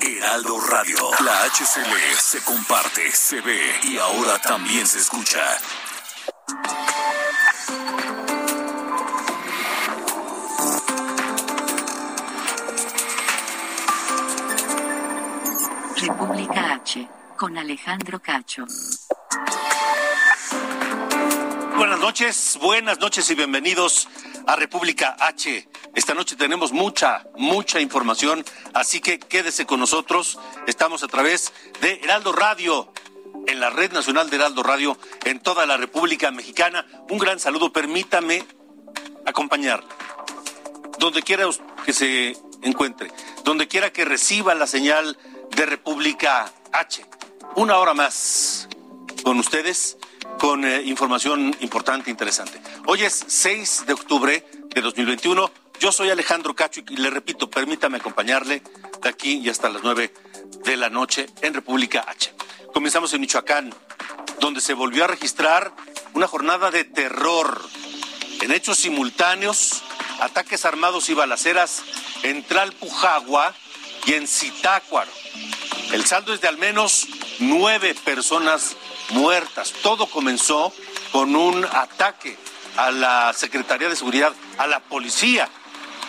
Heraldo Radio. La HCL se comparte, se ve y ahora también se escucha. República H, con Alejandro Cacho. Buenas noches, buenas noches y bienvenidos a República H. Esta noche tenemos mucha, mucha información, así que quédese con nosotros. Estamos a través de Heraldo Radio, en la Red Nacional de Heraldo Radio, en toda la República Mexicana. Un gran saludo, permítame acompañar. Donde quiera que se encuentre, donde quiera que reciba la señal de República H. Una hora más con ustedes, con eh, información importante, interesante. Hoy es 6 de octubre de 2021. Yo soy Alejandro Cacho y le repito, permítame acompañarle de aquí y hasta las 9 de la noche en República H. Comenzamos en Michoacán, donde se volvió a registrar una jornada de terror en hechos simultáneos, ataques armados y balaceras en Tlalpujagua y en Zitácuaro. El saldo es de al menos nueve personas muertas. Todo comenzó con un ataque a la Secretaría de Seguridad, a la Policía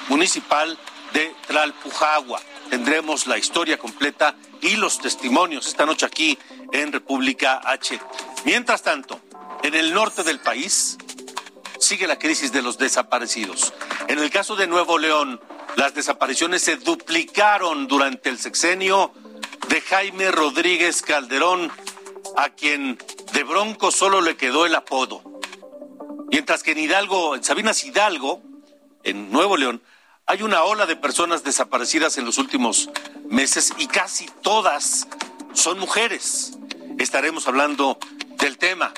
Municipal de Tlalpujagua. Tendremos la historia completa y los testimonios esta noche aquí en República H. Mientras tanto, en el norte del país sigue la crisis de los desaparecidos. En el caso de Nuevo León, las desapariciones se duplicaron durante el sexenio de Jaime Rodríguez Calderón, a quien de Bronco solo le quedó el apodo. Mientras que en Hidalgo, en Sabinas Hidalgo, en Nuevo León, hay una ola de personas desaparecidas en los últimos meses y casi todas son mujeres. Estaremos hablando del tema.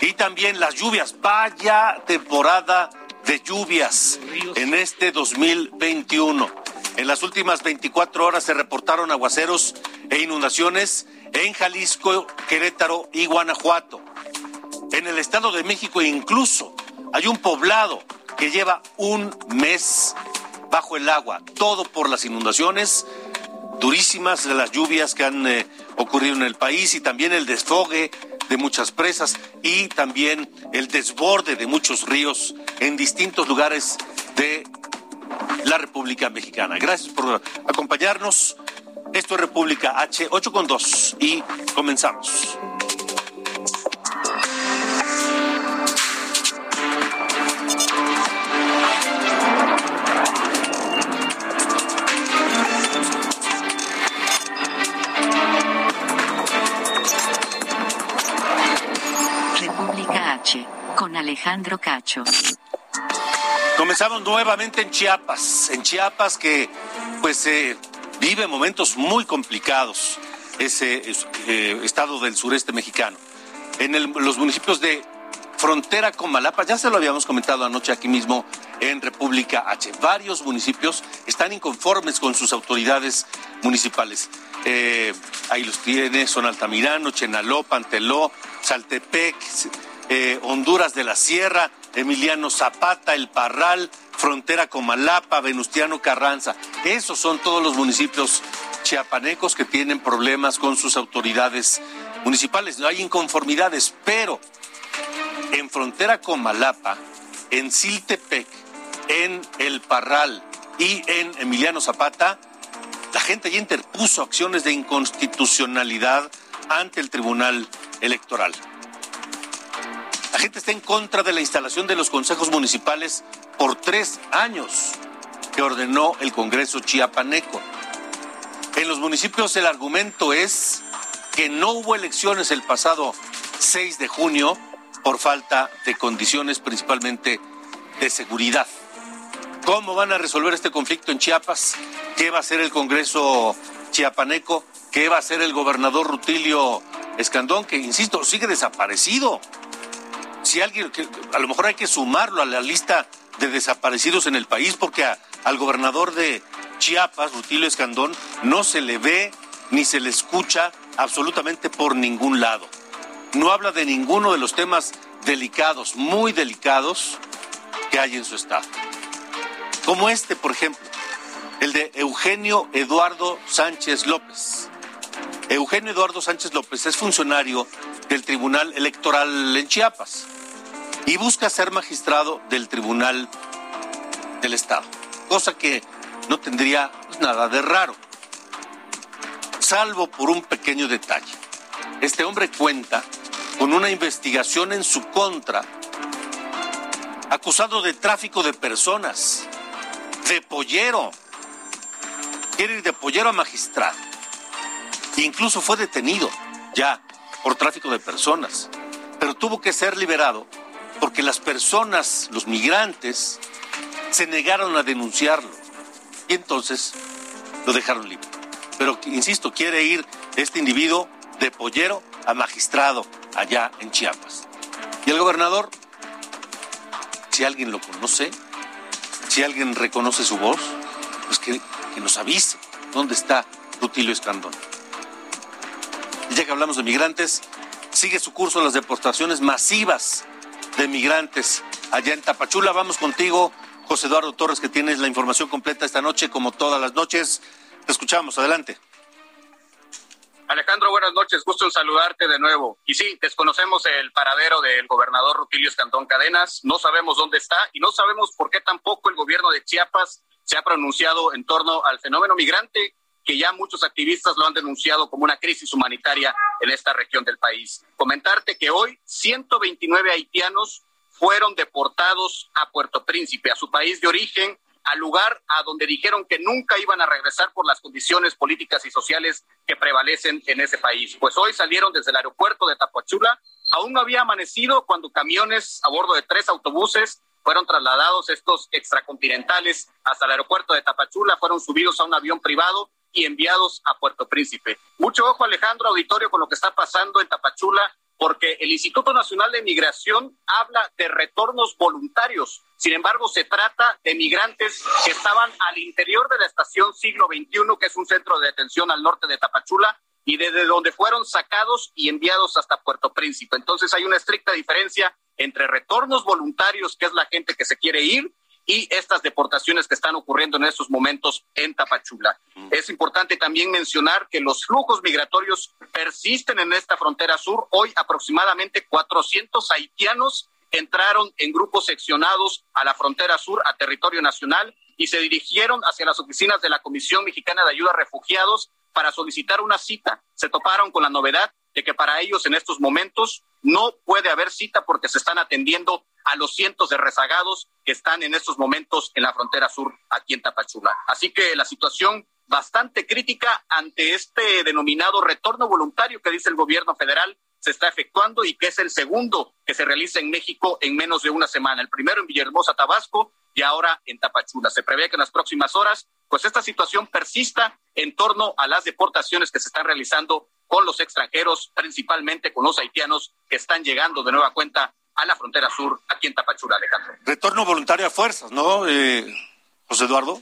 Y también las lluvias. Vaya temporada de lluvias en este 2021. En las últimas 24 horas se reportaron aguaceros e inundaciones en Jalisco, Querétaro y Guanajuato. En el Estado de México incluso hay un poblado que lleva un mes bajo el agua, todo por las inundaciones durísimas de las lluvias que han eh, ocurrido en el país y también el desfogue de muchas presas y también el desborde de muchos ríos en distintos lugares de la República Mexicana. Gracias por acompañarnos. Esto es República H 8 con 2 y comenzamos. República H, con Alejandro Cacho. Comenzamos nuevamente en Chiapas, en Chiapas que pues eh, vive momentos muy complicados ese eh, estado del sureste mexicano. En los municipios de frontera con Malapa, ya se lo habíamos comentado anoche aquí mismo en República H. Varios municipios están inconformes con sus autoridades municipales. Eh, ahí los tiene, son Altamirano, Chenaló, Panteló, Saltepec, eh, Honduras de la Sierra, Emiliano Zapata, El Parral, frontera con Malapa, Venustiano Carranza. Esos son todos los municipios chiapanecos que tienen problemas con sus autoridades municipales. No hay inconformidades, pero en frontera con Malapa, en Siltepec, en El Parral y en Emiliano Zapata, la gente ya interpuso acciones de inconstitucionalidad ante el Tribunal Electoral. La gente está en contra de la instalación de los consejos municipales por tres años que ordenó el Congreso chiapaneco. En los municipios el argumento es que no hubo elecciones el pasado 6 de junio por falta de condiciones principalmente de seguridad. ¿Cómo van a resolver este conflicto en Chiapas? ¿Qué va a hacer el Congreso chiapaneco? ¿Qué va a hacer el gobernador Rutilio Escandón, que, insisto, sigue desaparecido? Si alguien, a lo mejor hay que sumarlo a la lista de desaparecidos en el país, porque al gobernador de Chiapas, Rutilio Escandón, no se le ve ni se le escucha absolutamente por ningún lado. No habla de ninguno de los temas delicados, muy delicados, que hay en su estado. Como este, por ejemplo, el de Eugenio Eduardo Sánchez López. Eugenio Eduardo Sánchez López es funcionario del Tribunal Electoral en Chiapas y busca ser magistrado del Tribunal del Estado, cosa que no tendría nada de raro, salvo por un pequeño detalle. Este hombre cuenta con una investigación en su contra, acusado de tráfico de personas, de pollero. Quiere ir de pollero a magistrado. Incluso fue detenido ya por tráfico de personas, pero tuvo que ser liberado porque las personas, los migrantes, se negaron a denunciarlo y entonces lo dejaron libre. Pero, insisto, quiere ir este individuo de pollero a magistrado allá en Chiapas. Y el gobernador, si alguien lo conoce, si alguien reconoce su voz, pues que, nos avise dónde está Rutilio Escandón. Y ya que hablamos de migrantes, sigue su curso las deportaciones masivas de migrantes allá en Tapachula. Vamos contigo, José Eduardo Torres, que tienes la información completa esta noche, como todas las noches. Te escuchamos, adelante. Alejandro, buenas noches, gusto en saludarte de nuevo. Y sí, desconocemos el paradero del gobernador Rutilio Escandón Cadenas, no sabemos dónde está y no sabemos por qué tampoco el gobierno de Chiapas se ha pronunciado en torno al fenómeno migrante que ya muchos activistas lo han denunciado como una crisis humanitaria en esta región del país. Comentarte que hoy 129 haitianos fueron deportados a Puerto Príncipe, a su país de origen, al lugar a donde dijeron que nunca iban a regresar por las condiciones políticas y sociales que prevalecen en ese país. Pues hoy salieron desde el aeropuerto de Tapachula, aún no había amanecido cuando camiones a bordo de tres autobuses fueron trasladados estos extracontinentales hasta el aeropuerto de Tapachula, fueron subidos a un avión privado y enviados a Puerto Príncipe. Mucho ojo, Alejandro Auditorio, con lo que está pasando en Tapachula, porque el Instituto Nacional de Migración habla de retornos voluntarios. Sin embargo, se trata de migrantes que estaban al interior de la estación Siglo XXI, que es un centro de detención al norte de Tapachula, y desde donde fueron sacados y enviados hasta Puerto Príncipe. Entonces hay una estricta diferencia entre retornos voluntarios, que es la gente que se quiere ir, y estas deportaciones que están ocurriendo en estos momentos en Tapachula. Es importante también mencionar que los flujos migratorios persisten en esta frontera sur. Hoy aproximadamente 400 haitianos entraron en grupos seccionados a la frontera sur, a territorio nacional, y se dirigieron hacia las oficinas de la Comisión Mexicana de Ayuda a Refugiados para solicitar una cita. Se toparon con la novedad de que para ellos en estos momentos no puede haber cita porque se están atendiendo a los cientos de rezagados que están en estos momentos en la frontera sur aquí en Tapachula. Así que la situación bastante crítica ante este denominado retorno voluntario que dice el gobierno federal se está efectuando y que es el segundo que se realiza en México en menos de una semana. El primero en Villahermosa, Tabasco y ahora en Tapachula. Se prevé que en las próximas horas, pues esta situación persista en torno a las deportaciones que se están realizando con los extranjeros, principalmente con los haitianos que están llegando de nueva cuenta a la frontera sur, aquí en Tapachula, Alejandro. Retorno voluntario a fuerzas, ¿no, eh, José Eduardo?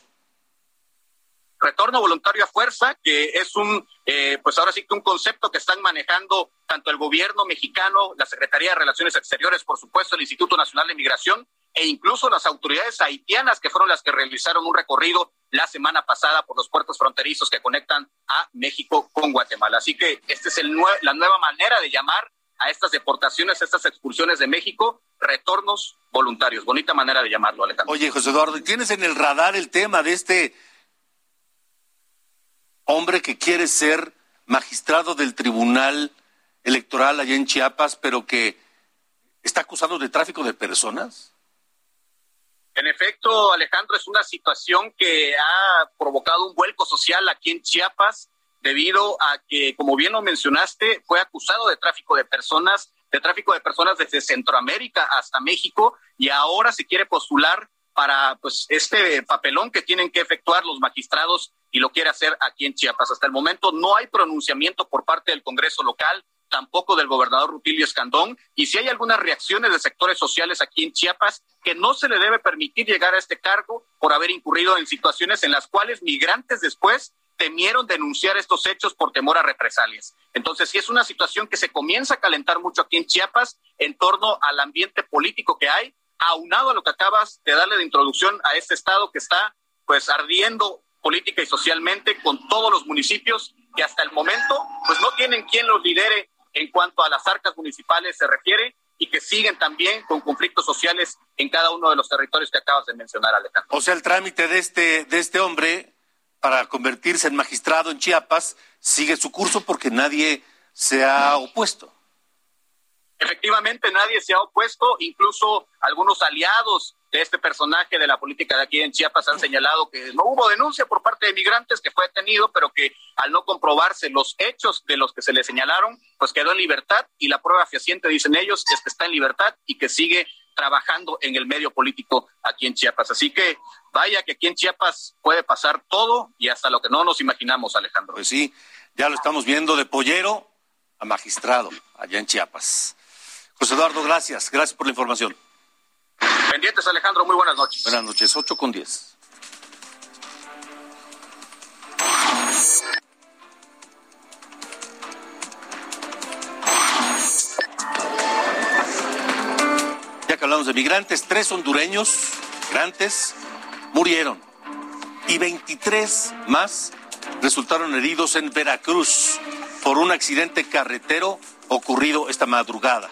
Retorno voluntario a fuerza, que es un, eh, pues ahora sí que un concepto que están manejando tanto el gobierno mexicano, la Secretaría de Relaciones Exteriores, por supuesto, el Instituto Nacional de Migración, e incluso las autoridades haitianas que fueron las que realizaron un recorrido la semana pasada por los puertos fronterizos que conectan a México con Guatemala. Así que esta es la nueva manera de llamar a estas deportaciones, a estas expulsiones de México, retornos voluntarios. Bonita manera de llamarlo, Alejandro. Oye, José Eduardo, ¿tienes en el radar el tema de este hombre que quiere ser magistrado del Tribunal Electoral allá en Chiapas, pero que está acusado de tráfico de personas? En efecto, Alejandro, es una situación que ha provocado un vuelco social aquí en Chiapas debido a que, como bien lo mencionaste, fue acusado de tráfico de personas, de tráfico de personas desde Centroamérica hasta México y ahora se quiere postular para pues este papelón que tienen que efectuar los magistrados y lo quiere hacer aquí en Chiapas. Hasta el momento no hay pronunciamiento por parte del Congreso local, tampoco del gobernador Rutilio Escandón, y si hay algunas reacciones de sectores sociales aquí en Chiapas, que no se le debe permitir llegar a este cargo por haber incurrido en situaciones en las cuales migrantes después temieron denunciar estos hechos por temor a represalias. Entonces, sí es una situación que se comienza a calentar mucho aquí en Chiapas en torno al ambiente político que hay, aunado a lo que acabas de darle de introducción a este estado que está pues ardiendo política y socialmente con todos los municipios que hasta el momento pues no tienen quien los lidere en cuanto a las arcas municipales se refiere y que siguen también con conflictos sociales en cada uno de los territorios que acabas de mencionar, Alejandro. O sea, el trámite de este, de este hombre para convertirse en magistrado en Chiapas sigue su curso porque nadie se ha opuesto. Efectivamente, nadie se ha opuesto, incluso algunos aliados de este personaje de la política de aquí en Chiapas han señalado que no hubo denuncia por parte de migrantes, que fue detenido, pero que al no comprobarse los hechos de los que se le señalaron, pues quedó en libertad y la prueba fehaciente, dicen ellos, es que está en libertad y que sigue trabajando en el medio político aquí en Chiapas. Así que vaya que aquí en Chiapas puede pasar todo y hasta lo que no nos imaginamos, Alejandro. Pues sí, ya lo estamos viendo de pollero a magistrado allá en Chiapas. José Eduardo, gracias. Gracias por la información. Pendientes, Alejandro. Muy buenas noches. Buenas noches. 8 con 10. Ya que hablamos de migrantes, tres hondureños, migrantes, murieron y 23 más resultaron heridos en Veracruz por un accidente carretero ocurrido esta madrugada.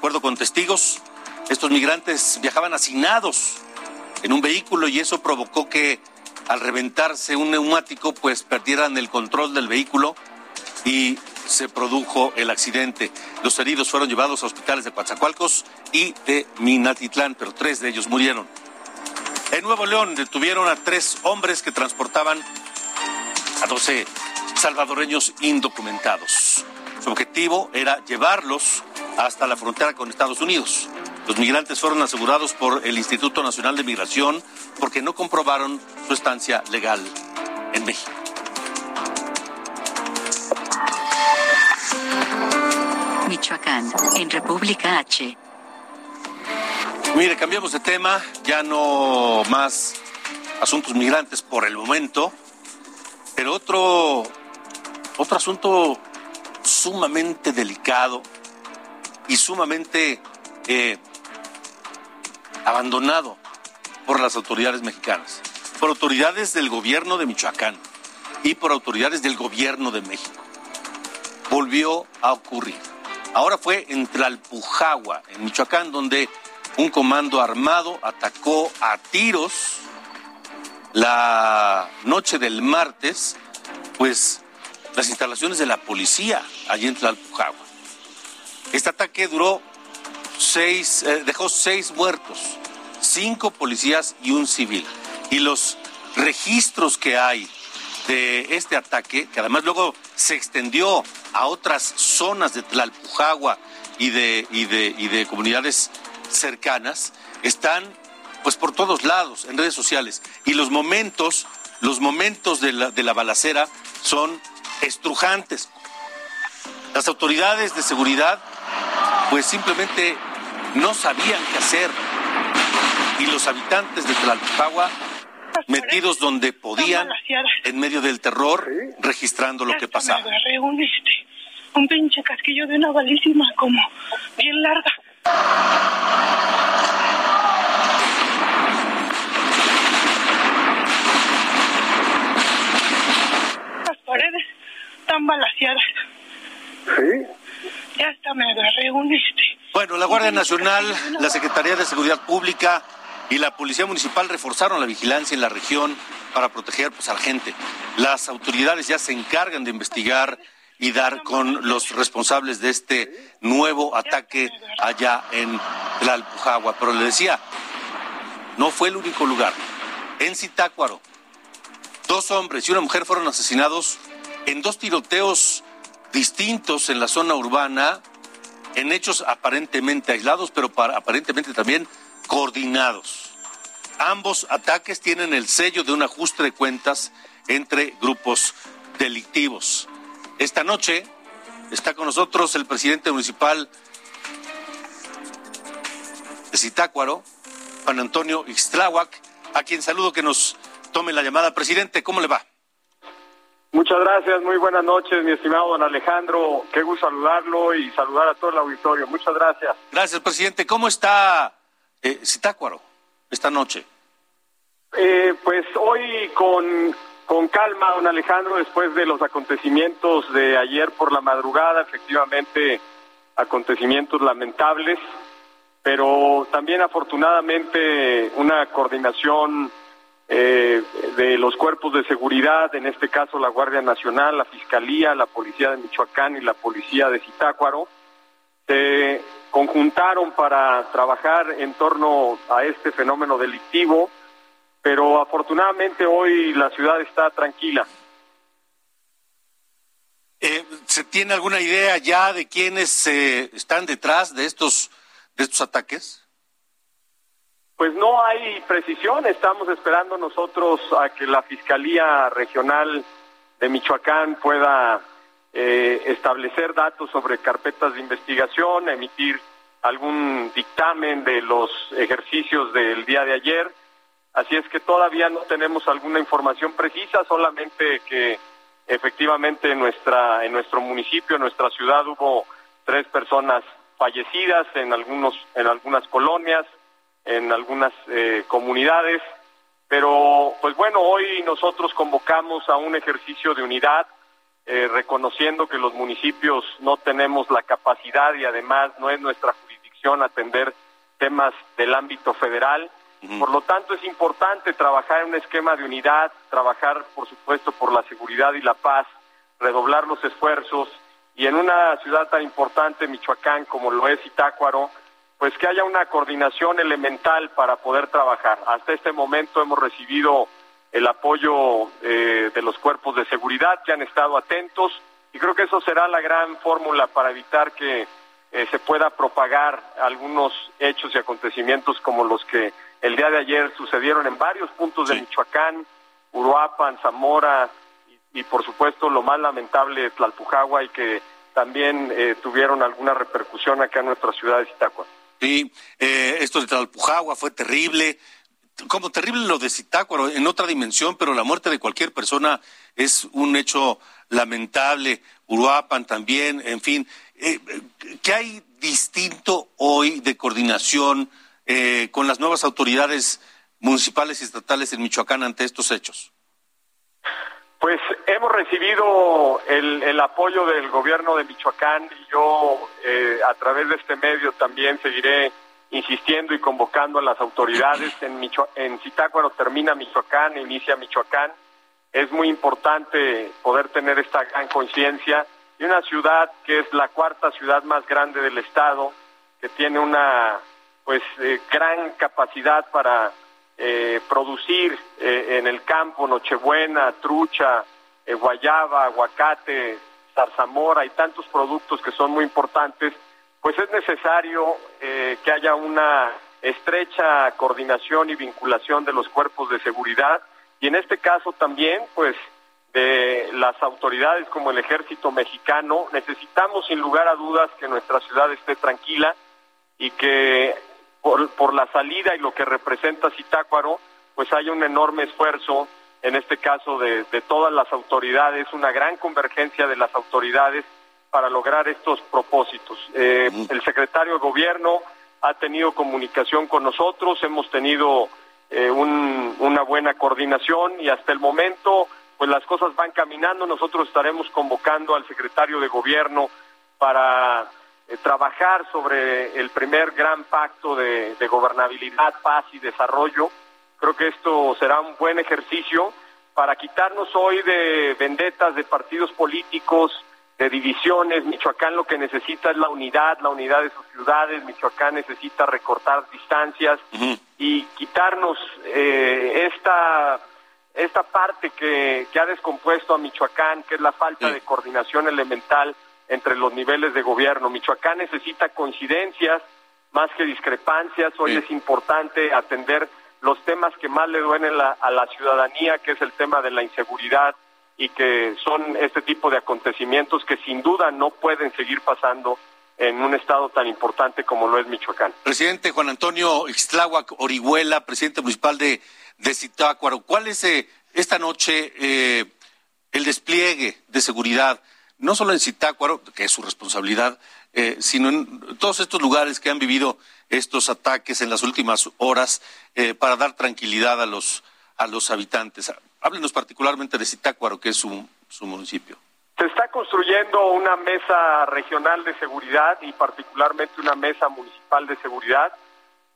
Acuerdo con testigos, estos migrantes viajaban hacinados en un vehículo y eso provocó que al reventarse un neumático pues perdieran el control del vehículo y se produjo el accidente. Los heridos fueron llevados a hospitales de Coatzacoalcos y de Minatitlán, pero tres de ellos murieron. En Nuevo León detuvieron a tres hombres que transportaban a 12 salvadoreños indocumentados. Su objetivo era llevarlos hasta la frontera con Estados Unidos. Los migrantes fueron asegurados por el Instituto Nacional de Migración porque no comprobaron su estancia legal en México. Michoacán, en República H. Mire, cambiamos de tema, ya no más asuntos migrantes por el momento, pero otro, otro asunto sumamente delicado y sumamente eh, abandonado por las autoridades mexicanas, por autoridades del gobierno de Michoacán y por autoridades del gobierno de México. Volvió a ocurrir. Ahora fue en Tlalpujagua, en Michoacán, donde un comando armado atacó a tiros la noche del martes, pues las instalaciones de la policía allí en Tlalpujagua. Este ataque duró seis, eh, dejó seis muertos, cinco policías y un civil. Y los registros que hay de este ataque, que además luego se extendió a otras zonas de Tlalpujagua y de, y de, y de comunidades cercanas, están pues por todos lados en redes sociales. Y los momentos, los momentos de la, de la balacera son estrujantes. Las autoridades de seguridad pues simplemente no sabían qué hacer. Y los habitantes de Tlalpujagua metidos donde podían, en medio del terror, registrando lo que pasaba. Me agarré un, este, un pinche casquillo de una balísima como bien larga. Las paredes están balaseadas. Sí. Ya hasta me agarré un este. Bueno, la Guardia Nacional, la Secretaría de Seguridad Pública y la Policía Municipal reforzaron la vigilancia en la región para proteger pues, a la gente. Las autoridades ya se encargan de investigar y dar con los responsables de este nuevo ataque allá en Tlalpujagua. Pero le decía, no fue el único lugar. En Zitácuaro, dos hombres y una mujer fueron asesinados en dos tiroteos distintos en la zona urbana, en hechos aparentemente aislados, pero aparentemente también coordinados. ambos ataques tienen el sello de un ajuste de cuentas entre grupos delictivos. Esta noche está con nosotros el presidente municipal de Zitácuaro, Juan Antonio Ixtláhuac, a quien saludo que nos tome la llamada. Presidente, ¿cómo le va? Muchas gracias, muy buenas noches, mi estimado don Alejandro. Qué gusto saludarlo y saludar a todo el auditorio. Muchas gracias. Gracias, presidente. ¿Cómo está eh, Zitácuaro esta noche? Eh, pues hoy con, con calma, don Alejandro, después de los acontecimientos de ayer por la madrugada, efectivamente acontecimientos lamentables, pero también afortunadamente una coordinación eh, de los cuerpos de seguridad, en este caso la Guardia Nacional, la Fiscalía, la Policía de Michoacán y la Policía de Zitácuaro, se conjuntaron para trabajar en torno a este fenómeno delictivo, pero afortunadamente hoy la ciudad está tranquila. Eh, ¿Se tiene alguna idea ya de quiénes eh, están detrás de estos, de estos ataques? Pues no hay precisión, estamos esperando nosotros a que la Fiscalía Regional de Michoacán pueda eh, establecer datos sobre carpetas de investigación, emitir algún dictamen de los ejercicios del día de ayer. Así es que todavía no tenemos alguna información precisa, solamente que efectivamente en nuestra en nuestro municipio, en nuestra ciudad hubo tres personas fallecidas en algunos en algunas colonias en algunas eh, comunidades. Pero, pues bueno, hoy nosotros convocamos a un ejercicio de unidad, eh, reconociendo que los municipios no tenemos la capacidad y además no es nuestra jurisdicción atender temas del ámbito federal. Por lo tanto, es importante trabajar en un esquema de unidad, trabajar, por supuesto, por la seguridad y la paz, redoblar los esfuerzos y en una ciudad tan importante, Michoacán, como lo es Itácuaro, pues que haya una coordinación elemental para poder trabajar. Hasta este momento hemos recibido el apoyo eh, de los cuerpos de seguridad que han estado atentos y creo que eso será la gran fórmula para evitar que eh, se pueda propagar algunos hechos y acontecimientos como los que el día de ayer sucedieron en varios puntos de Michoacán, Uruapan, Zamora y, por supuesto lo más lamentable Tlalpujagua y que también eh, tuvieron alguna repercusión acá en nuestra ciudad de Zitácuaro. Sí, eh, esto de Tlalpujagua fue terrible. Como terrible lo de Zitácuaro, en otra dimensión, pero la muerte de cualquier persona es un hecho lamentable. Uruapan también, en fin. Eh, ¿Qué hay distinto hoy de coordinación eh, con las nuevas autoridades municipales y estatales en Michoacán ante estos hechos? Pues hemos recibido el, apoyo del gobierno de Michoacán y yo eh, a través de este medio también seguiré insistiendo y convocando a las autoridades. En, Micho en Zitácuaro termina Michoacán, inicia Michoacán. Es muy importante poder tener esta gran conciencia y una ciudad que es la cuarta ciudad más grande del estado, que tiene una pues eh, gran capacidad para eh, producir eh, en el campo nochebuena, trucha, eh, guayaba, aguacate, zarzamora y tantos productos que son muy importantes, pues es necesario que haya una estrecha coordinación y vinculación de los cuerpos de seguridad y en este caso también pues de las autoridades como el ejército mexicano. Necesitamos sin lugar a dudas que nuestra ciudad esté tranquila y que por, la salida y lo que representa Zitácuaro, pues hay un enorme esfuerzo, en este caso de, todas las autoridades, una gran convergencia de las autoridades para lograr estos propósitos. Eh, el secretario de Gobierno ha tenido comunicación con nosotros, hemos tenido eh, una buena coordinación y hasta el momento pues las cosas van caminando. Nosotros estaremos convocando al secretario de Gobierno para eh, trabajar sobre el primer gran pacto de, gobernabilidad, paz y desarrollo. Creo que esto será un buen ejercicio para quitarnos hoy de vendetas de partidos políticos, de divisiones. Michoacán lo que necesita es la unidad, la unidad de sus ciudades. Michoacán necesita recortar distancias y quitarnos eh, esta esta parte que, ha descompuesto a Michoacán, que es la falta de coordinación elemental entre los niveles de gobierno. Michoacán necesita coincidencias más que discrepancias. Hoy es importante atender los temas que más le duelen a la ciudadanía, que es el tema de la inseguridad y que son este tipo de acontecimientos que sin duda no pueden seguir pasando en un estado tan importante como lo es Michoacán. Presidente Juan Antonio Ixtláhuac Orihuela, presidente municipal de, de Zitácuaro, ¿cuál es eh, esta noche eh, el despliegue de seguridad, no solo en Zitácuaro, que es su responsabilidad, eh, sino en todos estos lugares que han vivido estos ataques en las últimas horas eh, para dar tranquilidad a los, a los habitantes. Háblenos particularmente de Zitácuaro, que es su, su municipio. Se está construyendo una mesa regional de seguridad y particularmente una mesa municipal de seguridad,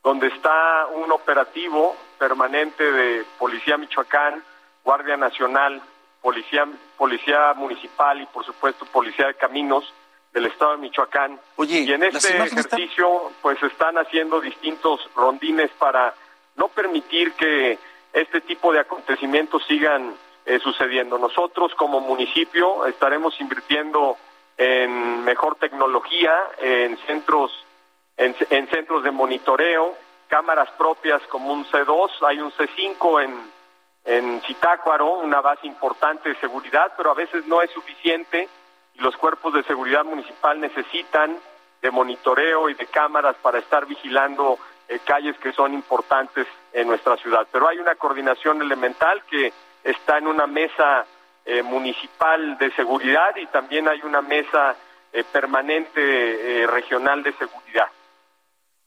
donde está un operativo permanente de Policía Michoacán, Guardia Nacional, Policía, Policía Municipal y por supuesto Policía de Caminos, del estado de Michoacán. y en este ejercicio, pues están haciendo distintos rondines para no permitir que este tipo de acontecimientos sigan eh, sucediendo. Nosotros como municipio estaremos invirtiendo en mejor tecnología, en centros, en, en centros de monitoreo, cámaras propias como un C2, hay un C5 en en Citácuaro, una base importante de seguridad, pero a veces no es suficiente y los cuerpos de seguridad municipal necesitan de monitoreo y de cámaras para estar vigilando eh, calles que son importantes en nuestra ciudad. Pero hay una coordinación elemental que está en una mesa eh, municipal de seguridad y también hay una mesa eh, permanente regional de seguridad.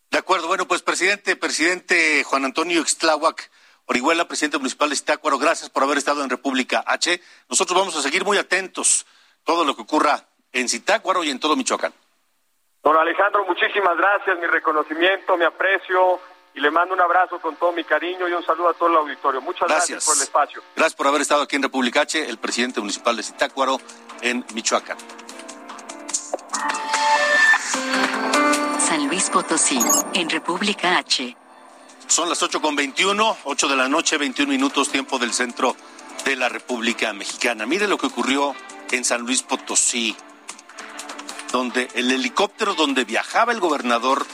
De acuerdo, bueno, pues presidente, presidente Juan Antonio Ixtláhuac, Orihuela, presidente municipal de Zitácuaro, gracias por haber estado en República H. Nosotros vamos a seguir muy atentos todo lo que ocurra en Zitácuaro y en todo Michoacán. Don Alejandro, muchísimas gracias, mi reconocimiento, mi aprecio y le mando un abrazo con todo mi cariño y un saludo a todo el auditorio. Muchas gracias, por el espacio. Gracias por haber estado aquí en República H, el presidente municipal de Zitácuaro en Michoacán. San Luis Potosí, en República H. Son las ocho con veintiuno, ocho de la noche, veintiún minutos, tiempo del centro de la República Mexicana. Mire lo que ocurrió en San Luis Potosí, donde el helicóptero donde viajaba el gobernador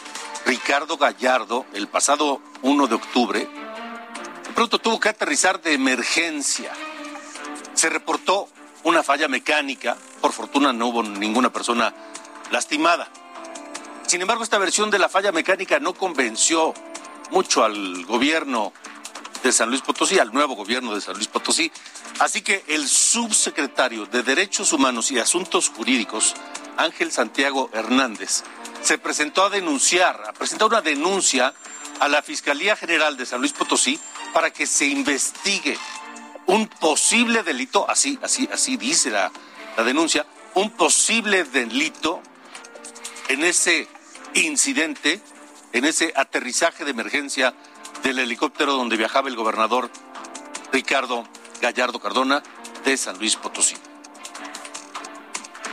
Ricardo Gallardo el pasado 1 de octubre, de pronto tuvo que aterrizar de emergencia. Se reportó una falla mecánica, por fortuna no hubo ninguna persona lastimada. Sin embargo, esta versión de la falla mecánica no convenció mucho al gobierno de San Luis Potosí, al nuevo gobierno de San Luis Potosí. Así que el subsecretario de Derechos Humanos y Asuntos Jurídicos, Ángel Santiago Hernández, se presentó a denunciar, a presentar una denuncia a la Fiscalía General de San Luis Potosí para que se investigue un posible delito, así, así, así dice la, la denuncia, un posible delito en ese incidente en ese aterrizaje de emergencia del helicóptero donde viajaba el gobernador Ricardo Gallardo Cardona de San Luis Potosí.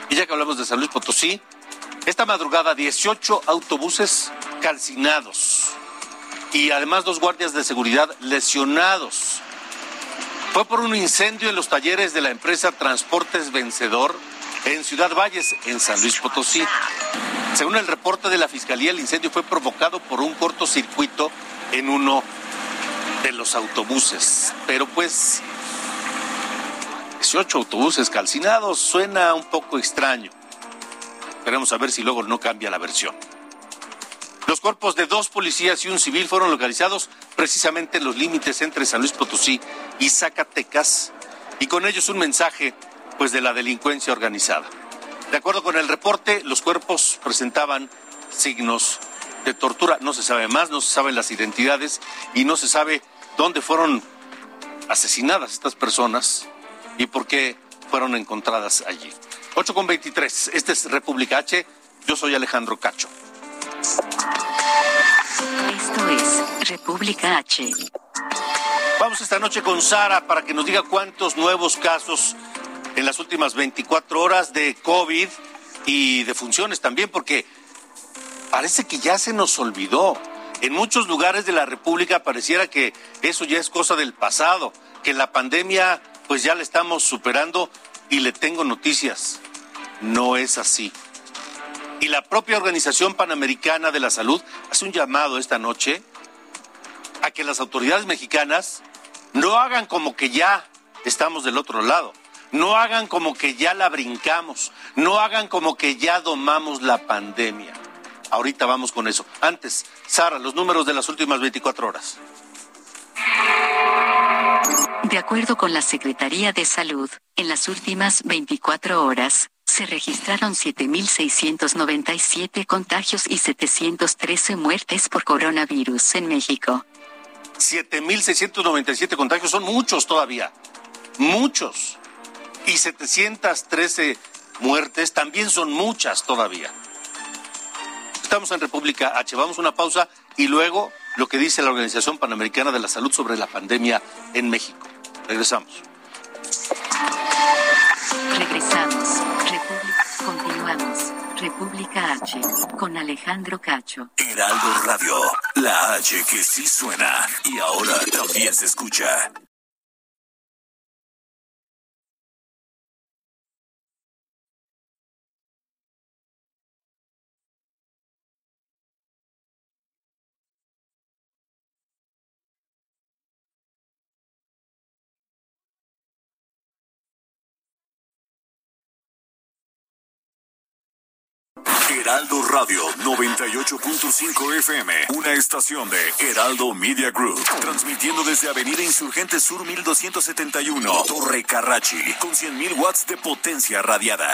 Y ya que hablamos de San Luis Potosí, esta madrugada 18 autobuses calcinados y además dos guardias de seguridad lesionados. Fue por un incendio en los talleres de la empresa Transportes Vencedor en Ciudad Valles, en San Luis Potosí. Según el reporte de la Fiscalía, el incendio fue provocado por un cortocircuito en uno de los autobuses. Pero pues 18 autobuses calcinados suena un poco extraño. Esperemos a ver si luego no cambia la versión. Los cuerpos de dos policías y un civil fueron localizados precisamente en los límites entre San Luis Potosí y Zacatecas y con ellos un mensaje pues de la delincuencia organizada. De acuerdo con el reporte, los cuerpos presentaban signos de tortura. No se sabe más, no se saben las identidades y no se sabe dónde fueron asesinadas estas personas y por qué fueron encontradas allí. 8 con 23. Este es República H. Yo soy Alejandro Cacho. Esto es República H. Vamos esta noche con Sara para que nos diga cuántos nuevos casos en las últimas 24 horas de COVID y de funciones también, porque parece que ya se nos olvidó. En muchos lugares de la República pareciera que eso ya es cosa del pasado, que la pandemia pues ya la estamos superando y le tengo noticias. No es así. Y la propia Organización Panamericana de la Salud hace un llamado esta noche a que las autoridades mexicanas no hagan como que ya estamos del otro lado. No hagan como que ya la brincamos. No hagan como que ya domamos la pandemia. Ahorita vamos con eso. Antes, Sara, los números de las últimas 24 horas. De acuerdo con la Secretaría de Salud, en las últimas 24 horas, se registraron 7.697 contagios y 713 muertes por coronavirus en México. 7.697 contagios son muchos todavía. Muchos. Y 713 muertes también son muchas todavía. Estamos en República H. Vamos a una pausa y luego lo que dice la Organización Panamericana de la Salud sobre la pandemia en México. Regresamos. Regresamos. República. Continuamos. República H. Con Alejandro Cacho. Heraldo Radio, la H que sí suena y ahora también se escucha. Heraldo Radio 98.5 FM, una estación de Heraldo Media Group, transmitiendo desde Avenida Insurgente Sur 1271, Torre Carrachi, con 100.000 watts de potencia radiada.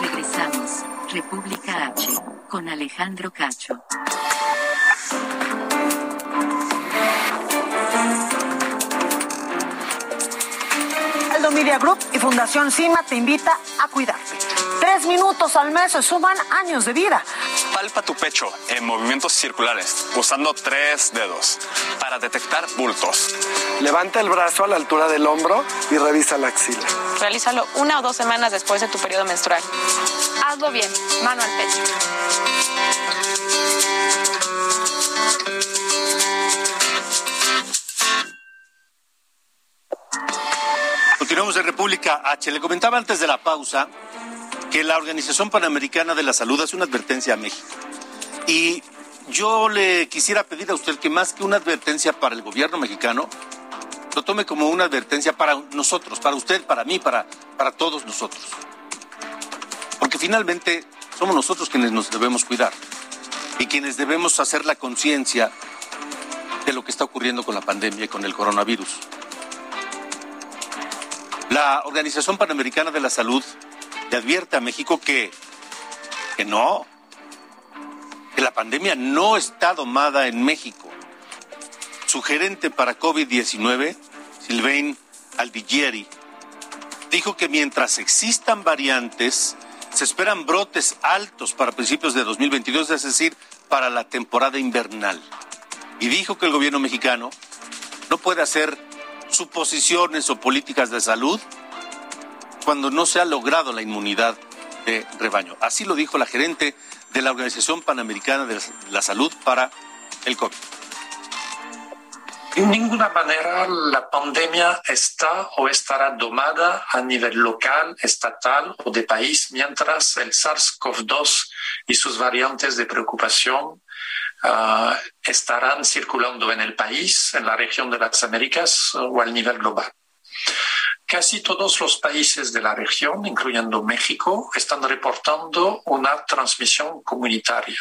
Regresamos, República H, con Alejandro Cacho. Media Group y Fundación CIMA te invita a cuidar. 10 minutos al mes suman años de vida. Palpa tu pecho en movimientos circulares usando tres dedos para detectar bultos. Levanta el brazo a la altura del hombro y revisa la axila. Realízalo una o dos semanas después de tu periodo menstrual. Hazlo bien, mano al pecho. Continuamos en República H. Le comentaba antes de la pausa que la Organización Panamericana de la Salud hace una advertencia a México. Y yo le quisiera pedir a usted que más que una advertencia para el gobierno mexicano, lo tome como una advertencia para nosotros, para usted, para mí, para, para todos nosotros. Porque finalmente somos nosotros quienes nos debemos cuidar y quienes debemos hacer la conciencia de lo que está ocurriendo con la pandemia y con el coronavirus. La Organización Panamericana de la Salud le advierte a México que, que no, que la pandemia no está domada en México. Su gerente para COVID-19, Sylvain Aldigieri, dijo que mientras existan variantes, se esperan brotes altos para principios de 2022, es decir, para la temporada invernal. Y dijo que el gobierno mexicano no puede hacer suposiciones o políticas de salud cuando no se ha logrado la inmunidad de rebaño. Así lo dijo la gerente de la Organización Panamericana de la Salud para el COVID. En ninguna manera la pandemia está o estará domada a nivel local, estatal o de país, mientras el SARS-CoV-2 y sus variantes de preocupación uh, estarán circulando en el país, en la región de las Américas o al nivel global. Casi todos los países de la región, incluyendo México, están reportando una transmisión comunitaria.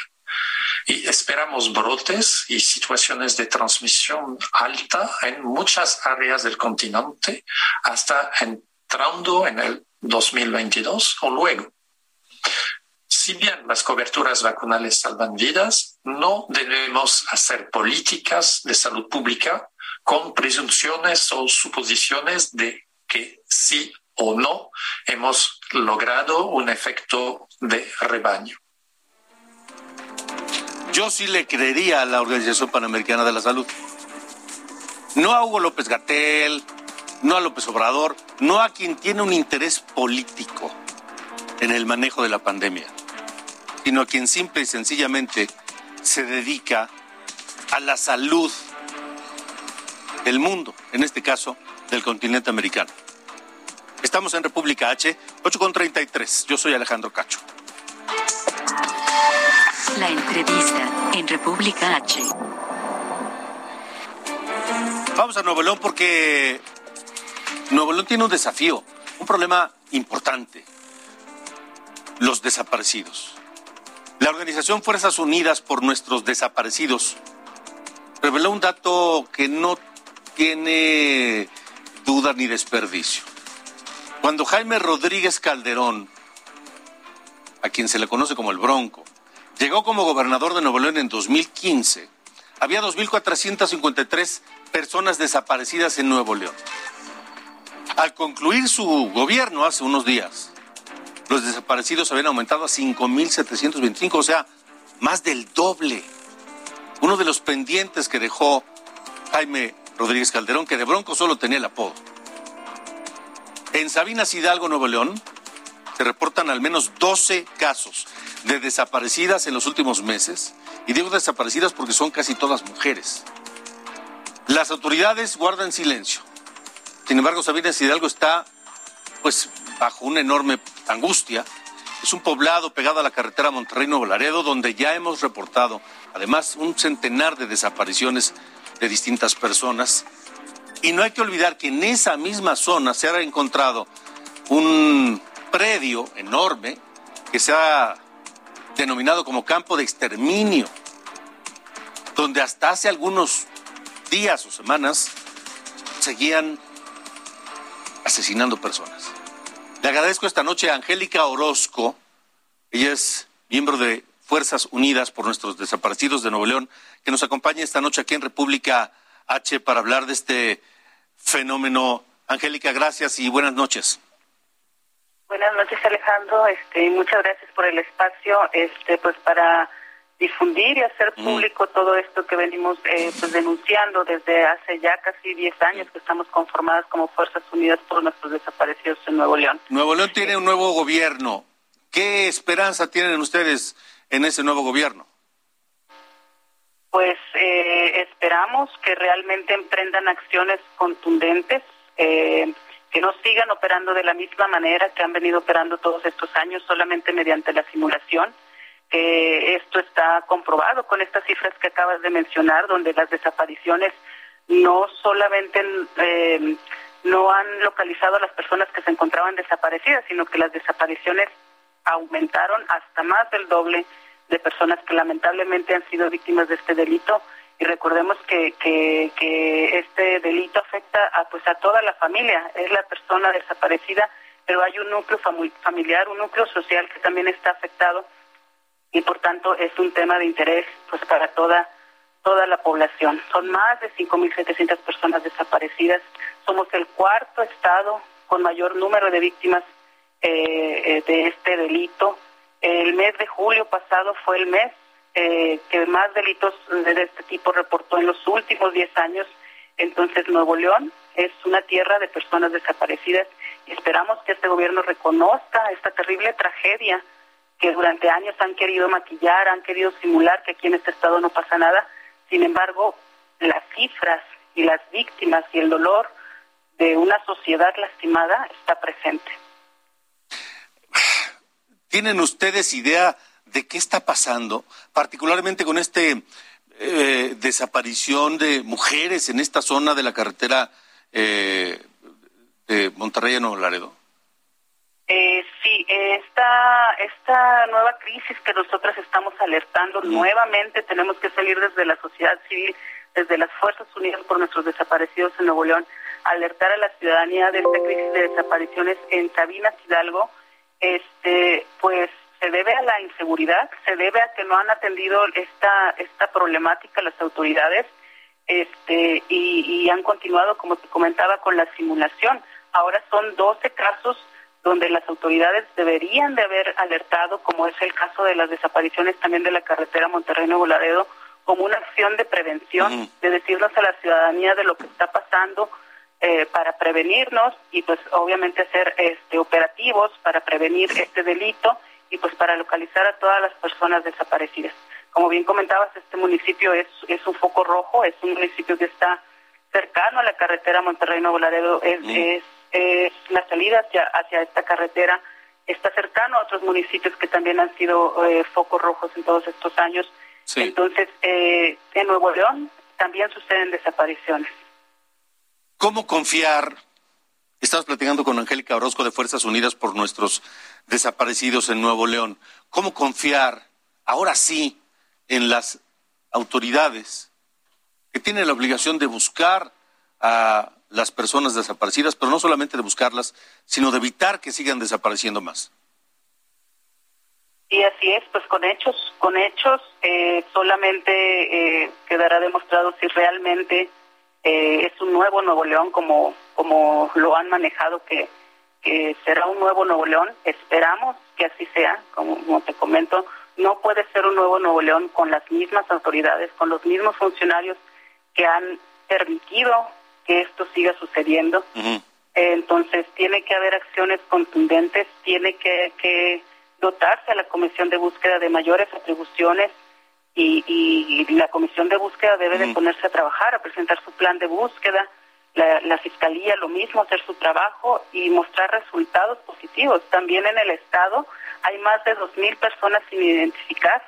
Y esperamos brotes y situaciones de transmisión alta en muchas áreas del continente hasta entrando en el 2022 o luego. Si bien las coberturas vacunales salvan vidas, no debemos hacer políticas de salud pública con presunciones o suposiciones de que sí o no hemos logrado un efecto de rebaño. Yo sí le creería a la Organización Panamericana de la Salud. No a Hugo López Gatel, no a López Obrador, no a quien tiene un interés político en el manejo de la pandemia, sino a quien simple y sencillamente se dedica a la salud del mundo, en este caso del continente americano. Estamos en República H, 8.33. Yo soy Alejandro Cacho. La entrevista en República H. Vamos a Nuevo León porque Nuevo León tiene un desafío, un problema importante. Los desaparecidos. La organización Fuerzas Unidas por nuestros desaparecidos reveló un dato que no tiene duda ni desperdicio. Cuando Jaime Rodríguez Calderón, a quien se le conoce como el Bronco, llegó como gobernador de Nuevo León en 2015, había 2.453 personas desaparecidas en Nuevo León. Al concluir su gobierno hace unos días, los desaparecidos habían aumentado a 5.725, o sea, más del doble. Uno de los pendientes que dejó Jaime Rodríguez Calderón, que de Bronco solo tenía el apodo. En Sabinas Hidalgo, Nuevo León, se reportan al menos 12 casos de desaparecidas en los últimos meses. Y digo desaparecidas porque son casi todas mujeres. Las autoridades guardan silencio. Sin embargo, Sabinas Hidalgo está pues bajo una enorme angustia. Es un poblado pegado a la carretera Monterrey-Nuevo Laredo donde ya hemos reportado además un centenar de desapariciones de distintas personas. Y no hay que olvidar que en esa misma zona se ha encontrado un predio enorme que se ha denominado como campo de exterminio, donde hasta hace algunos días o semanas seguían asesinando personas. Le agradezco esta noche a Angélica Orozco, ella es miembro de Fuerzas Unidas por nuestros desaparecidos de Nuevo León, que nos acompaña esta noche aquí en República H para hablar de este fenómeno. Angélica, gracias y buenas noches. Buenas noches, Alejandro. Este, muchas gracias por el espacio, este, pues para difundir y hacer mm. público todo esto que venimos eh, pues denunciando desde hace ya casi 10 años que estamos conformadas como Fuerzas Unidas por nuestros desaparecidos en Nuevo León. Nuevo León tiene un nuevo gobierno. ¿Qué esperanza tienen ustedes en ese nuevo gobierno? Pues eh, esperamos que realmente emprendan acciones contundentes, eh, que no sigan operando de la misma manera que han venido operando todos estos años, solamente mediante la simulación. Que esto está comprobado con estas cifras que acabas de mencionar, donde las desapariciones no solamente eh, no han localizado a las personas que se encontraban desaparecidas, sino que las desapariciones aumentaron hasta más del doble de personas que lamentablemente han sido víctimas de este delito. Y recordemos que, que, este delito afecta a pues a toda la familia. Es la persona desaparecida pero hay un núcleo familiar un núcleo social que también está afectado. Y por tanto es un tema de interés pues para toda toda la población. Son más de 5.700 personas desaparecidas. Somos el cuarto estado con mayor número de víctimas eh, eh, de este delito el mes de julio pasado fue el mes eh, que más delitos de este tipo reportó en los últimos 10 años. Entonces, Nuevo León es una tierra de personas desaparecidas esperamos que este gobierno reconozca esta terrible tragedia que durante años han querido maquillar, han querido simular que aquí en este estado no pasa nada. Sin embargo, las cifras y las víctimas y el dolor de una sociedad lastimada está presente. ¿Tienen ustedes idea de qué está pasando, particularmente con este eh, desaparición de mujeres en esta zona de la carretera eh, de Monterrey a Nuevo Laredo? Eh, sí, esta, esta nueva crisis que nosotros estamos alertando nuevamente, tenemos que salir desde la sociedad civil, desde las Fuerzas Unidas por nuestros desaparecidos en Nuevo León, alertar a la ciudadanía de esta crisis de desapariciones en Sabinas Hidalgo, este, pues se debe a la inseguridad, se debe a que no han atendido esta esta problemática las autoridades, este, y, han continuado, como te comentaba, con la simulación. Ahora son 12 casos donde las autoridades deberían de haber alertado, como es el caso de las desapariciones también de la carretera Monterrey-Nuevo Laredo, como una acción de prevención, de decirnos a la ciudadanía de lo que está pasando, eh, para prevenirnos y pues obviamente hacer este, operativos para prevenir este delito y pues para localizar a todas las personas desaparecidas. Como bien comentabas, este municipio es, es un foco rojo, es un municipio que está cercano a la carretera Monterrey-Nuevo Laredo, es, es, es, la salida hacia, hacia esta carretera está cercano a otros municipios que también han sido eh, focos rojos en todos estos años. Entonces, eh, en Nuevo León también suceden desapariciones. ¿Cómo confiar? Estamos platicando con Angélica Orozco de Fuerzas Unidas por nuestros desaparecidos en Nuevo León. ¿Cómo confiar ahora sí en las autoridades que tienen la obligación de buscar a las personas desaparecidas, pero no solamente de buscarlas, sino de evitar que sigan desapareciendo más. Y así es, pues con hechos, con hechos eh, solamente eh, quedará demostrado si realmente eh, es un nuevo Nuevo León como, como lo han manejado, que, que será un nuevo Nuevo León. Esperamos que así sea, como, como te comento, no puede ser un nuevo Nuevo León con las mismas autoridades, con los mismos funcionarios que han permitido que esto siga sucediendo. entonces, tiene que haber acciones contundentes, tiene que, dotarse a la Comisión de Búsqueda de mayores atribuciones y, la Comisión de Búsqueda debe de ponerse a trabajar, a presentar su plan de búsqueda, la, Fiscalía lo mismo, hacer su trabajo y mostrar resultados positivos. También en el Estado hay más de 2.000 personas sin identificar,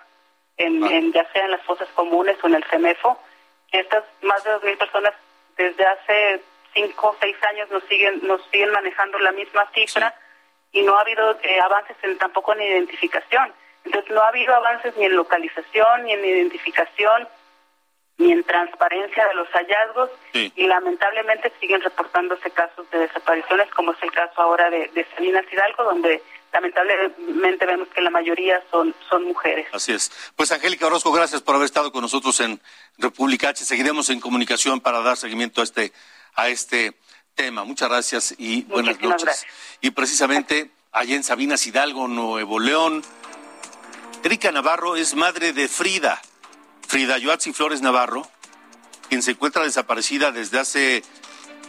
en, ah. en, ya sea en las fosas comunes o en el CEMEFO. Estas más de 2.000 personas desde hace cinco o seis años nos siguen nos siguen manejando la misma cifra y no ha habido eh, avances en tampoco en identificación. Entonces no ha habido avances ni en localización, ni en identificación, ni en transparencia de los hallazgos y lamentablemente siguen reportándose casos de desapariciones como es el caso ahora de, de Salinas Hidalgo donde lamentablemente vemos que la mayoría son, son mujeres. Así es. Pues Angélica Orozco, gracias por haber estado con nosotros en República H. Seguiremos en comunicación para dar seguimiento a este, a este tema. Muchas gracias y buenas noches. Y precisamente allá en Sabinas Hidalgo, Nuevo León, Erika Navarro es madre de Frida, Frida Yoatzi Flores Navarro, quien se encuentra desaparecida desde hace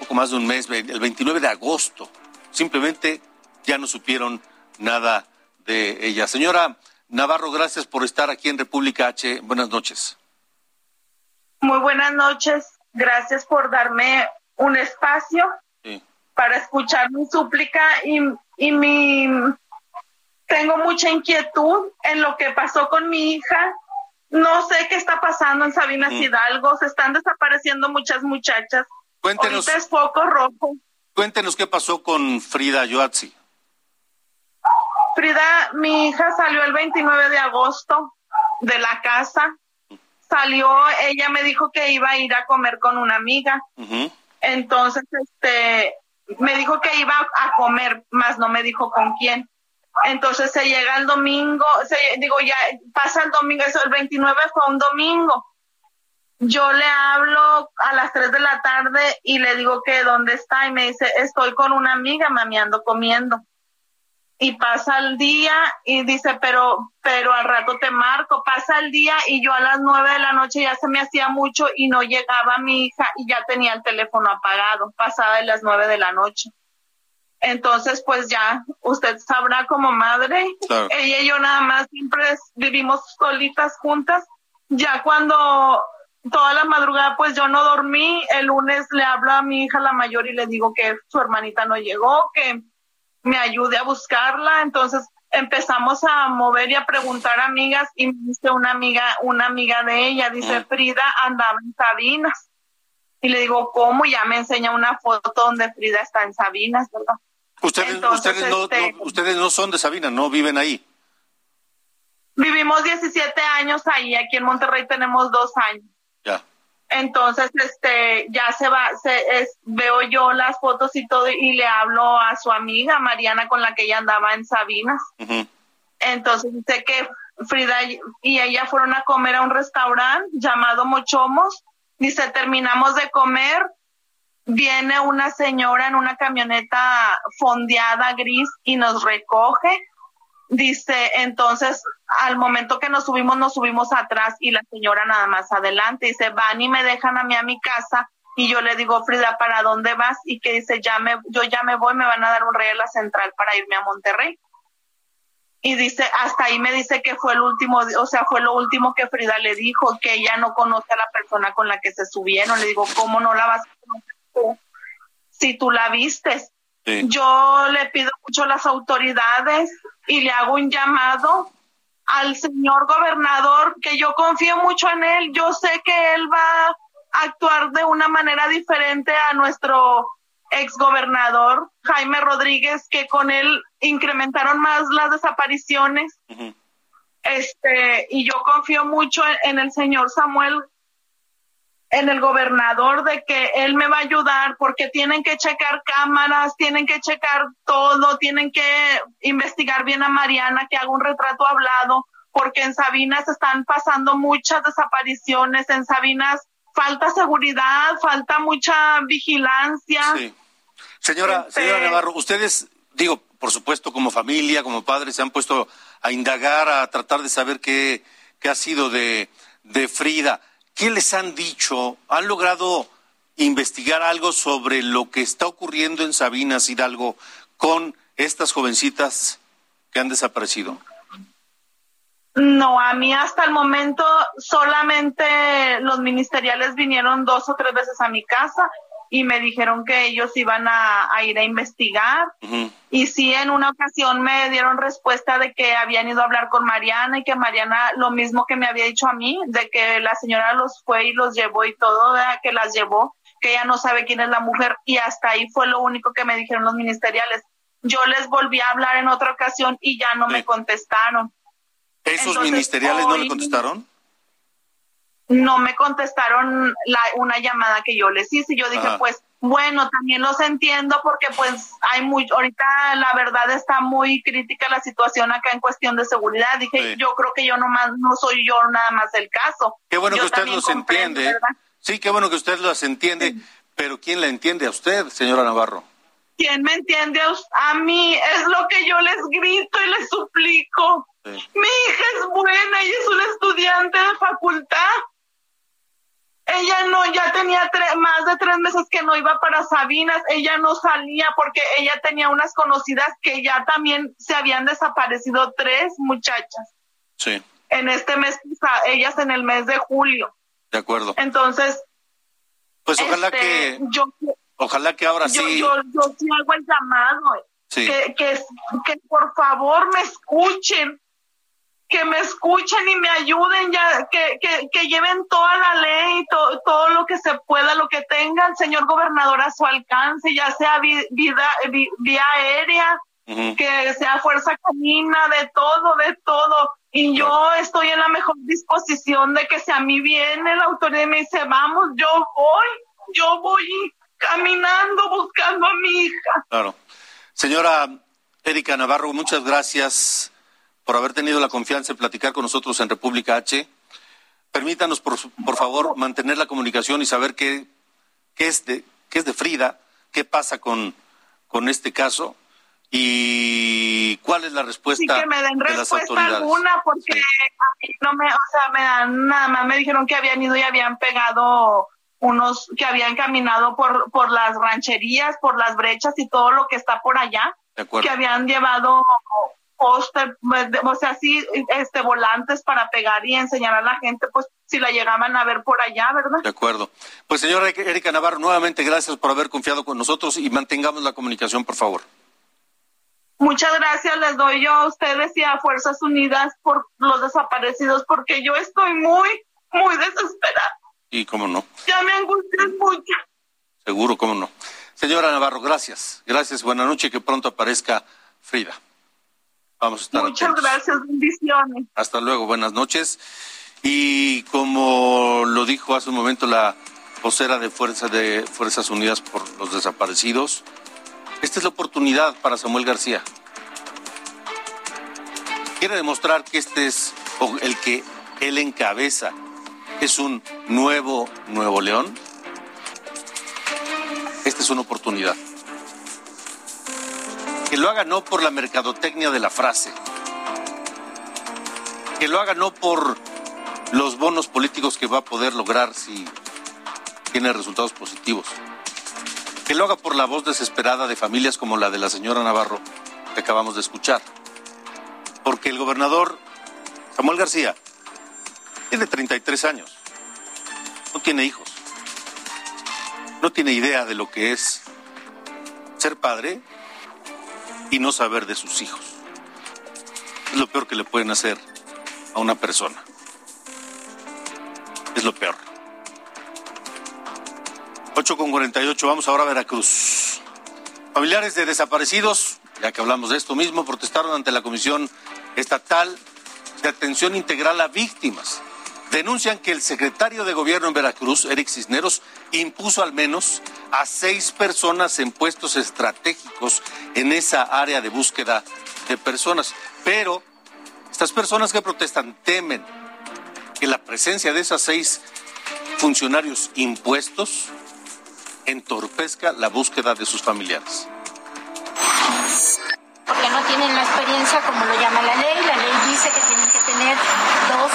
poco más de un mes, el 29 de agosto. Simplemente ya no supieron nada de ella. Señora Navarro, gracias por estar aquí en República H. Buenas noches. Muy buenas noches. Gracias por darme un espacio para escuchar mi súplica y, y mi tengo mucha inquietud en lo que pasó con mi hija. No sé qué está pasando en Sabinas mm. Hidalgo. Se están desapareciendo muchas muchachas. Cuéntenos. es foco rojo. Cuéntenos qué pasó con Frida Yoatzi. Frida, mi hija salió el 29 de agosto de la casa. Salió, ella me dijo que iba a ir a comer con una amiga. Entonces, este, me dijo que iba a comer, más no me dijo con quién. Entonces se llega el domingo, se, digo, ya pasa el domingo, eso el 29 fue un domingo. Yo le hablo a las 3 de la tarde y le digo que dónde está y me dice, estoy con una amiga, mami, ando comiendo y pasa el día y dice, pero, pero al rato te marco, pasa el día y yo a las nueve de la noche ya se me hacía mucho y no llegaba mi hija y ya tenía el teléfono apagado, pasada de las nueve de la noche. Entonces, pues ya, usted sabrá como madre, ella y yo nada más siempre vivimos solitas juntas. Ya cuando toda la madrugada, pues yo no dormí, el lunes le hablo a mi hija la mayor y le digo que su hermanita no llegó, que me ayude a buscarla. Entonces empezamos a mover y a preguntar a amigas y me dice una amiga, una amiga de ella, dice. Frida andaba en Sabinas. Y le digo, ¿cómo? Ya me enseña una foto donde Frida está en Sabinas, ¿verdad? Ustedes, ustedes, no, este, ustedes no son de Sabinas, no viven ahí. Vivimos 17 años ahí, aquí en Monterrey tenemos dos años. Ya. Entonces, este, ya se va, se, veo yo las fotos y todo y le hablo a su amiga Mariana con la que ella andaba en Sabinas. Entonces dice que Frida y ella fueron a comer a un restaurante llamado Mochomos. Dice, terminamos de comer, viene una señora en una camioneta fondeada gris y nos recoge Dice, entonces, al momento que nos subimos, nos subimos atrás y la señora nada más adelante. Dice, van y me dejan a mí a mi casa. Y yo le digo, Frida, ¿para dónde vas? Y que dice, ya me, yo ya me voy, me van a dar un rey a la central para irme a Monterrey. Y dice, hasta ahí me dice que fue el último, o sea, fue lo último que Frida le dijo, que ella no conoce a la persona con la que se subieron. Le digo, ¿cómo no la vas a? Si tú la vistes. Yo le pido mucho a las autoridades y le hago un llamado al señor gobernador, que yo confío mucho en él. Yo sé que él va a actuar de una manera diferente a nuestro exgobernador Jaime Rodríguez, que con él incrementaron más las desapariciones. Este, y yo confío mucho en, el señor Samuel, en el gobernador, de que él me va a ayudar, porque tienen que checar cámaras, tienen que checar todo, tienen que investigar bien a Mariana, que haga un retrato hablado, porque en Sabinas están pasando muchas desapariciones, en Sabinas falta seguridad, falta mucha vigilancia. Sí. Señora, este, señora Navarro, ustedes, digo, por supuesto, como familia, como padres, se han puesto a indagar, a tratar de saber qué, qué ha sido de, de Frida. ¿Qué les han dicho? ¿Han logrado investigar algo sobre lo que está ocurriendo en Sabinas Hidalgo con estas jovencitas que han desaparecido? No, a mí hasta el momento solamente los ministeriales vinieron dos o tres veces a mi casa y me dijeron que ellos iban a, ir a investigar. Y sí, en una ocasión me dieron respuesta de que habían ido a hablar con Mariana y que Mariana lo mismo que me había dicho a mí, de que la señora los fue y los llevó y todo, que las llevó, que ella no sabe quién es la mujer y hasta ahí fue lo único que me dijeron los ministeriales. Yo les volví a hablar en otra ocasión y ya no me contestaron. ¿Esos ministeriales no le contestaron? No me contestaron la, una llamada que yo les hice. Yo dije, pues, bueno, también los entiendo porque pues hay muy, ahorita la verdad está muy crítica la situación acá en cuestión de seguridad. Dije, yo creo que yo nomás, no soy yo nada más del caso. Qué bueno que usted los entiende. Sí, qué bueno que usted los entiende, pero ¿quién la entiende a usted, señora Navarro? ¿Quién me entiende a, a mí? Es lo que yo les grito y les suplico. Mi hija es buena, ella es una estudiante de facultad. Ella no, ya tenía más de tres meses que no iba para Sabinas, ella no salía porque ella tenía unas conocidas que ya también se habían desaparecido tres muchachas. Sí. En este mes, ellas en el mes de julio. De acuerdo. Entonces. Pues ojalá este, que. Yo, ojalá que ahora sí. Yo, yo sí hago el llamado. Que, que, que por favor me escuchen que me escuchen y me ayuden, ya que, que, que lleven toda la ley, todo lo que se pueda, lo que tenga el señor gobernador a su alcance, ya sea vida, vía aérea, que sea fuerza camina, de todo, de todo. Y yo estoy en la mejor disposición de que si a mí viene la autoridad y me dice, vamos, yo voy, yo voy caminando buscando a mi hija. Claro. Señora Erika Navarro, muchas gracias por haber tenido la confianza de platicar con nosotros en República H. Permítanos, por, favor, mantener la comunicación y saber qué, qué, es, de, qué es de Frida, qué pasa con, con este caso y cuál es la respuesta sí, que me den respuesta alguna porque no me, o sea, me dan nada más me dijeron que habían ido y habían pegado unos que habían caminado por por las rancherías, por las brechas y todo lo que está por allá, que habían llevado póster, pues, o sea, sí, este, volantes para pegar y enseñar a la gente, pues, si la llegaban a ver por allá, ¿verdad? De acuerdo. Pues, señora Erika Navarro, nuevamente gracias por haber confiado con nosotros y mantengamos la comunicación, por favor. Muchas gracias les doy yo a ustedes y a Fuerzas Unidas por los desaparecidos, porque yo estoy muy, muy desesperada. Y cómo no. Ya me angustian mucho. Seguro, cómo no. Señora Navarro, gracias. Gracias, buena noche y que pronto aparezca Frida. Vamos a estar Muchas gracias, bendiciones. Hasta luego, buenas noches. Y como lo dijo hace un momento la vocera de, Fuerza de Fuerzas Unidas por los Desaparecidos, esta es la oportunidad para Samuel García. Quiere demostrar que este es el que él encabeza. Es un nuevo Nuevo León. Esta es una oportunidad que lo haga no por la mercadotecnia de la frase, que lo haga no por los bonos políticos que va a poder lograr si tiene resultados positivos, que lo haga por la voz desesperada de familias como la de la señora Navarro que acabamos de escuchar, porque el gobernador Samuel García tiene 33 años, no tiene hijos, no tiene idea de lo que es ser padre y no saber de sus hijos. Es lo peor que le pueden hacer a una persona. Es lo peor. 8 con 48, vamos ahora a Veracruz. Familiares de desaparecidos, ya que hablamos de esto mismo, protestaron ante la Comisión Estatal de Atención Integral a Víctimas. Denuncian que el secretario de Gobierno en Veracruz, Eric Cisneros, impuso al menos a seis personas en puestos estratégicos en esa área de búsqueda de personas. Pero estas personas que protestan temen que la presencia de esas seis funcionarios impuestos entorpezca la búsqueda de sus familiares. No tienen la experiencia como lo llama la ley. La ley dice que tienen que tener dos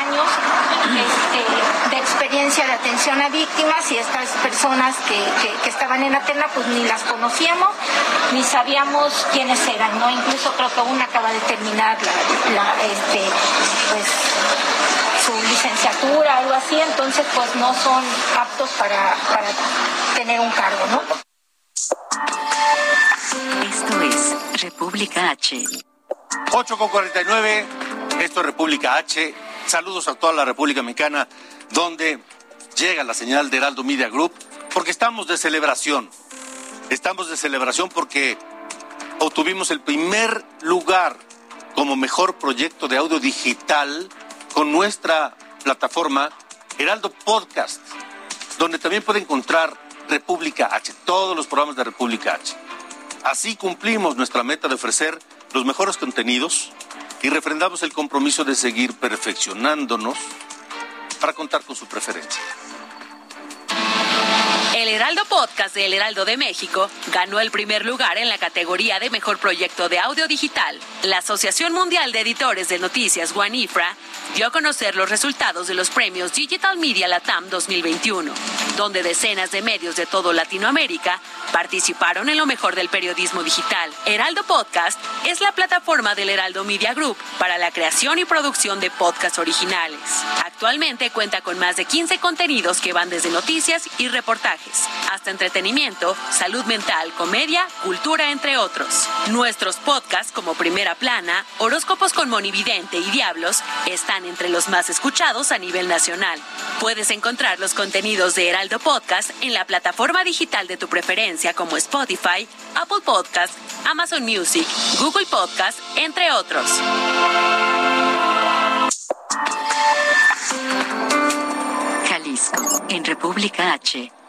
años este, de experiencia de atención a víctimas y estas personas que, estaban en Atena pues ni las conocíamos ni sabíamos quiénes eran, ¿no? Incluso creo que una acaba de terminar la, este, pues, su licenciatura, algo así, entonces pues no son aptos para, para tener un cargo, ¿no? Esto es República H. 8 con 49, esto es República H. Saludos a toda la República Mexicana, donde llega la señal de Heraldo Media Group, porque estamos de celebración. Estamos de celebración porque obtuvimos el primer lugar como mejor proyecto de audio digital con nuestra plataforma Heraldo Podcast, donde también puede encontrar República H, todos los programas de República H. Así cumplimos nuestra meta de ofrecer los mejores contenidos y refrendamos el compromiso de seguir perfeccionándonos para contar con su preferencia. El Heraldo Podcast de El Heraldo de México ganó el primer lugar en la categoría de Mejor Proyecto de Audio Digital. La Asociación Mundial de Editores de Noticias, Guanifra, dio a conocer los resultados de los premios Digital Media Latam 2021, donde decenas de medios de todo Latinoamérica participaron en lo mejor del periodismo digital. Heraldo Podcast es la plataforma del Heraldo Media Group para la creación y producción de podcasts originales. Actualmente cuenta con más de 15 contenidos que van desde noticias y reportajes hasta entretenimiento, salud mental, comedia, cultura, entre otros. Nuestros podcasts como Primera Plana, Horóscopos con Monividente y Diablos están entre los más escuchados a nivel nacional. Puedes encontrar los contenidos de Heraldo Podcast en la plataforma digital de tu preferencia como Spotify, Apple Podcast, Amazon Music, Google Podcast, entre otros. Jalisco, en República H.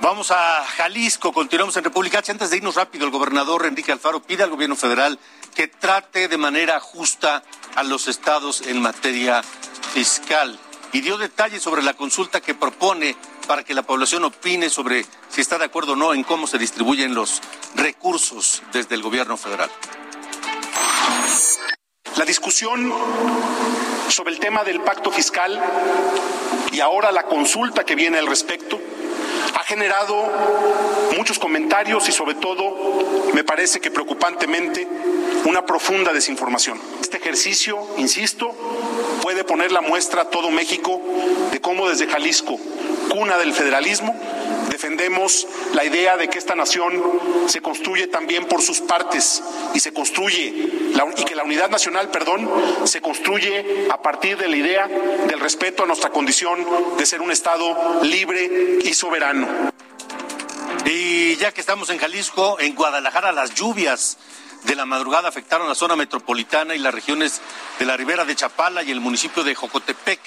Vamos a Jalisco, continuamos en República. Antes de irnos rápido, el gobernador Enrique Alfaro pide al gobierno federal que trate de manera justa a los estados en materia fiscal y dio detalles sobre la consulta que propone para que la población opine sobre si está de acuerdo o no en cómo se distribuyen los recursos desde el gobierno federal. La discusión sobre el tema del pacto fiscal y ahora la consulta que viene al respecto ha generado muchos comentarios y sobre todo, me parece que preocupantemente, una profunda desinformación. Este ejercicio, insisto, puede poner la muestra a todo México de cómo desde Jalisco, cuna del federalismo, defendemos la idea de que esta nación se construye también por sus partes y se construye y que la unidad nacional, perdón, se construye a partir de la idea del respeto a nuestra condición de ser un estado libre y soberano. Y ya que estamos en Jalisco, en Guadalajara las lluvias de la madrugada afectaron la zona metropolitana y las regiones de la ribera de Chapala y el municipio de Jocotepec.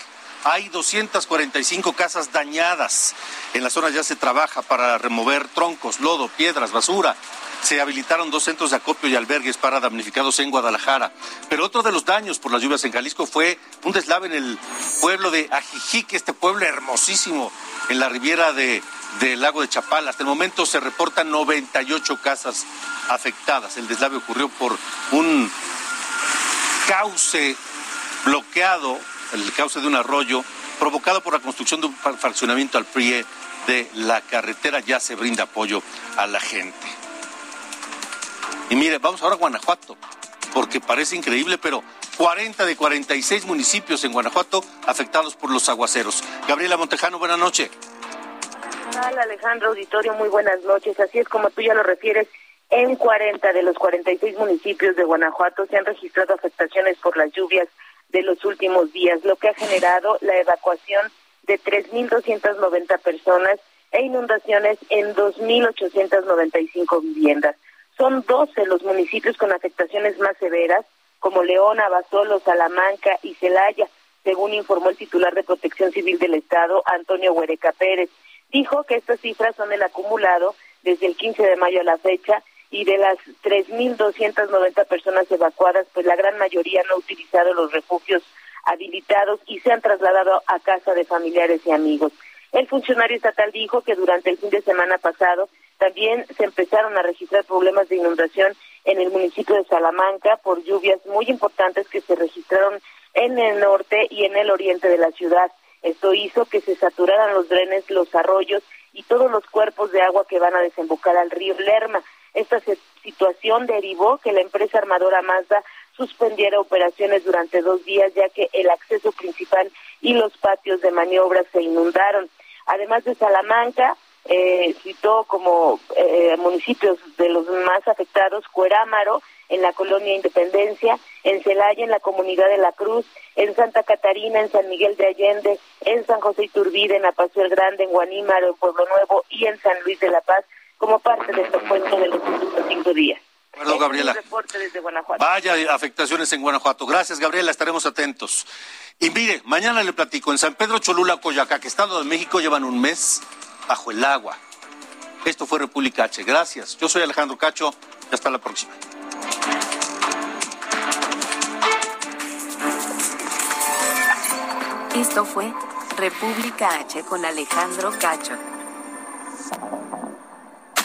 Hay 245 casas dañadas. En la zona ya se trabaja para remover troncos, lodo, piedras, basura. Se habilitaron dos centros de acopio y albergues para damnificados en Guadalajara. Pero otro de los daños por las lluvias en Jalisco fue un deslave en el pueblo de Ajijic, este pueblo hermosísimo en la riviera de, del lago de Chapala. Hasta el momento se reportan 98 casas afectadas. El deslave ocurrió por un cauce bloqueado el cauce de un arroyo provocado por la construcción de un fraccionamiento al PRIE de la carretera. Ya se brinda apoyo a la gente. Y mire, vamos ahora a Guanajuato, porque parece increíble, pero 40 de 46 municipios en Guanajuato afectados por los aguaceros. Gabriela Montejano, buenas noches. Hola Alejandro Auditorio, muy buenas noches. Así es como tú ya lo refieres, En 40 de los 46 municipios de Guanajuato se han registrado afectaciones por las lluvias de los últimos días, lo que ha generado la evacuación de 3.290 personas e inundaciones en 2.895 viviendas. Son 12 los municipios con afectaciones más severas, como León, Abasolo, Salamanca y Celaya, según informó el titular de Protección Civil del Estado, Antonio Huereca Pérez. Dijo que estas cifras son el acumulado desde el 15 de mayo a la fecha y de las 3.290 personas evacuadas, pues la gran mayoría no ha utilizado los refugios habilitados y se han trasladado a casa de familiares y amigos. El funcionario estatal dijo que durante el fin de semana pasado también se empezaron a registrar problemas de inundación en el municipio de Salamanca por lluvias muy importantes que se registraron en el norte y en el oriente de la ciudad. Esto hizo que se saturaran los drenes, los arroyos y todos los cuerpos de agua que van a desembocar al río Lerma. Esta situación derivó que la empresa armadora Mazda suspendiera operaciones durante dos días ya que el acceso principal y los patios de maniobras se inundaron. Además de Salamanca, eh, citó como eh, municipios de los más afectados Cuerámaro, en la colonia Independencia, en Celaya, en la comunidad de La Cruz, en Santa Catarina, en San Miguel de Allende, en San José Iturbide, en Apacio el Grande, en Guanímaro, en Pueblo Nuevo y en San Luis de la Paz, como parte de este cuento de los últimos cinco días. Perdón, Gabriela. Vaya afectaciones en Guanajuato. Gracias, Gabriela, estaremos atentos. Y mire, mañana le platico, en San Pedro Cholula, Coyacac, Estado de México, llevan un mes bajo el agua. Esto fue República H. Gracias. Yo soy Alejandro Cacho y hasta la próxima. Esto fue República H con Alejandro Cacho.